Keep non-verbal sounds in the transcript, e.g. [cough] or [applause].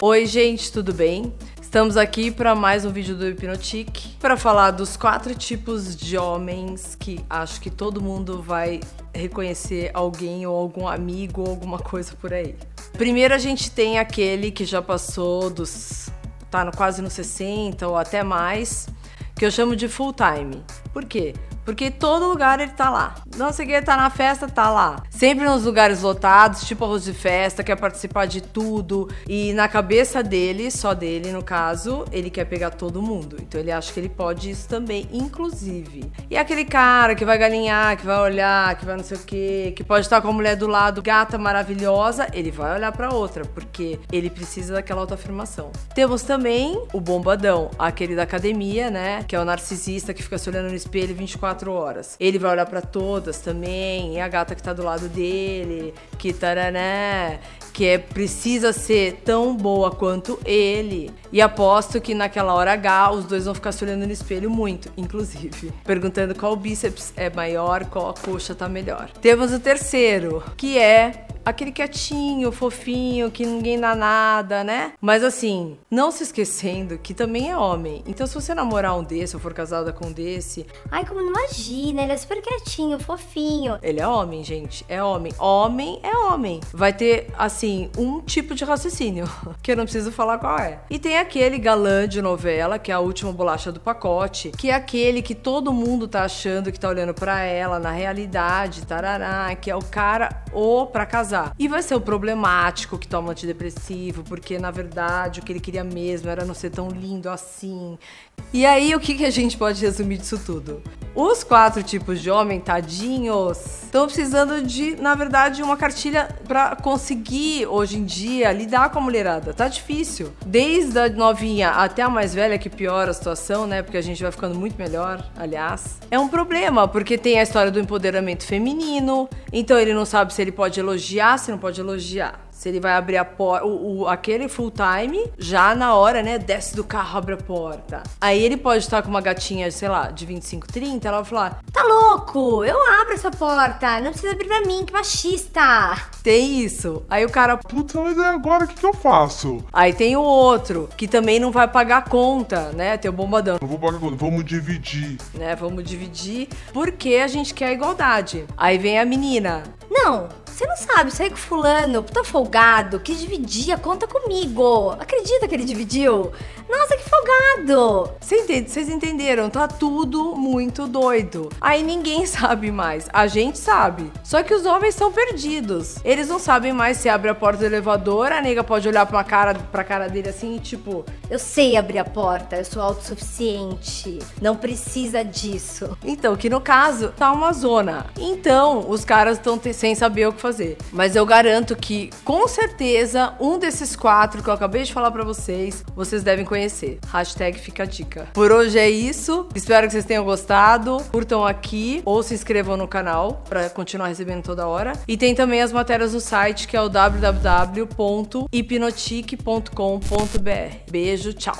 Oi, gente, tudo bem? Estamos aqui para mais um vídeo do Hipnotic para falar dos quatro tipos de homens que acho que todo mundo vai reconhecer alguém ou algum amigo ou alguma coisa por aí. Primeiro a gente tem aquele que já passou dos tá no, quase nos 60 ou até mais, que eu chamo de full time. Por quê? Porque todo lugar ele tá lá. Não sei que tá na festa, tá lá. Sempre nos lugares lotados, tipo arroz de festa, quer participar de tudo. E na cabeça dele, só dele no caso, ele quer pegar todo mundo. Então ele acha que ele pode isso também, inclusive. E aquele cara que vai galinhar, que vai olhar, que vai não sei o quê, que pode estar com a mulher do lado, gata maravilhosa, ele vai olhar para outra, porque ele precisa daquela autoafirmação. Temos também o bombadão, aquele da academia, né? Que é o narcisista que fica se olhando no espelho 24 24 horas. Ele vai olhar para todas também, e a gata que tá do lado dele, que tarané, que é, precisa ser tão boa quanto ele. E aposto que naquela hora H os dois vão ficar se olhando no espelho muito, inclusive. Perguntando qual bíceps é maior, qual a coxa tá melhor. Temos o terceiro, que é aquele quietinho, fofinho, que ninguém dá nada, né? Mas assim, não se esquecendo que também é homem. Então, se você namorar um desse ou for casada com um desse. Ai, como não imagina, ele é super quietinho, fofinho. Ele é homem, gente. É homem. Homem é homem. Vai ter, assim, um tipo de raciocínio, [laughs] que eu não preciso falar qual é. E tem aquele galã de novela, que é a última bolacha do pacote, que é aquele que todo mundo tá achando que tá olhando para ela, na realidade, tarará, que é o cara ou para casar E vai ser o problemático que toma antidepressivo, porque na verdade o que ele queria mesmo era não ser tão lindo assim. E aí, o que, que a gente pode resumir disso tudo? Os quatro tipos de homem, tadinhos, estão precisando de, na verdade, uma cartilha para conseguir, hoje em dia, lidar com a mulherada. Tá difícil. Desde a novinha até a mais velha, que piora a situação, né? Porque a gente vai ficando muito melhor, aliás. É um problema, porque tem a história do empoderamento feminino, então ele não sabe se ele pode elogiar, se não pode elogiar. Se ele vai abrir a porta, o, aquele full time, já na hora, né, desce do carro, abre a porta. Aí ele pode estar com uma gatinha, sei lá, de 25, 30, ela vai falar: Tá louco? Eu abro essa porta, não precisa abrir pra mim, que machista. Tem isso. Aí o cara, puta, mas agora o que, que eu faço? Aí tem o outro, que também não vai pagar a conta, né? Tem o bombadão. Não vou pagar conta, vamos dividir. Né, vamos dividir, porque a gente quer a igualdade. Aí vem a menina. Não, você não sabe, saí com fulano, puta folgado, que dividia, conta comigo. Acredita que ele dividiu? Nossa, que folgado! Vocês entenderam? Tá tudo muito doido. Aí ninguém [laughs] sabe mais. A gente sabe. Só que os homens são perdidos. Eles não sabem mais se abre a porta do elevador, a nega pode olhar pra, cara, pra cara dele assim e tipo... Eu sei abrir a porta, eu sou autossuficiente. Não precisa disso. Então, que no caso, tá uma zona. Então, os caras estão sem saber o que fazer. Mas eu garanto que, com certeza, um desses quatro que eu acabei de falar para vocês, vocês devem conhecer. Hashtag fica a dica. Por hoje é isso. Espero que vocês tenham gostado. Curtam aqui ou se inscrevam no canal para continuar recebendo toda hora. E tem também as matérias no site que é o www.hipnotic.com.br. Beijo, tchau.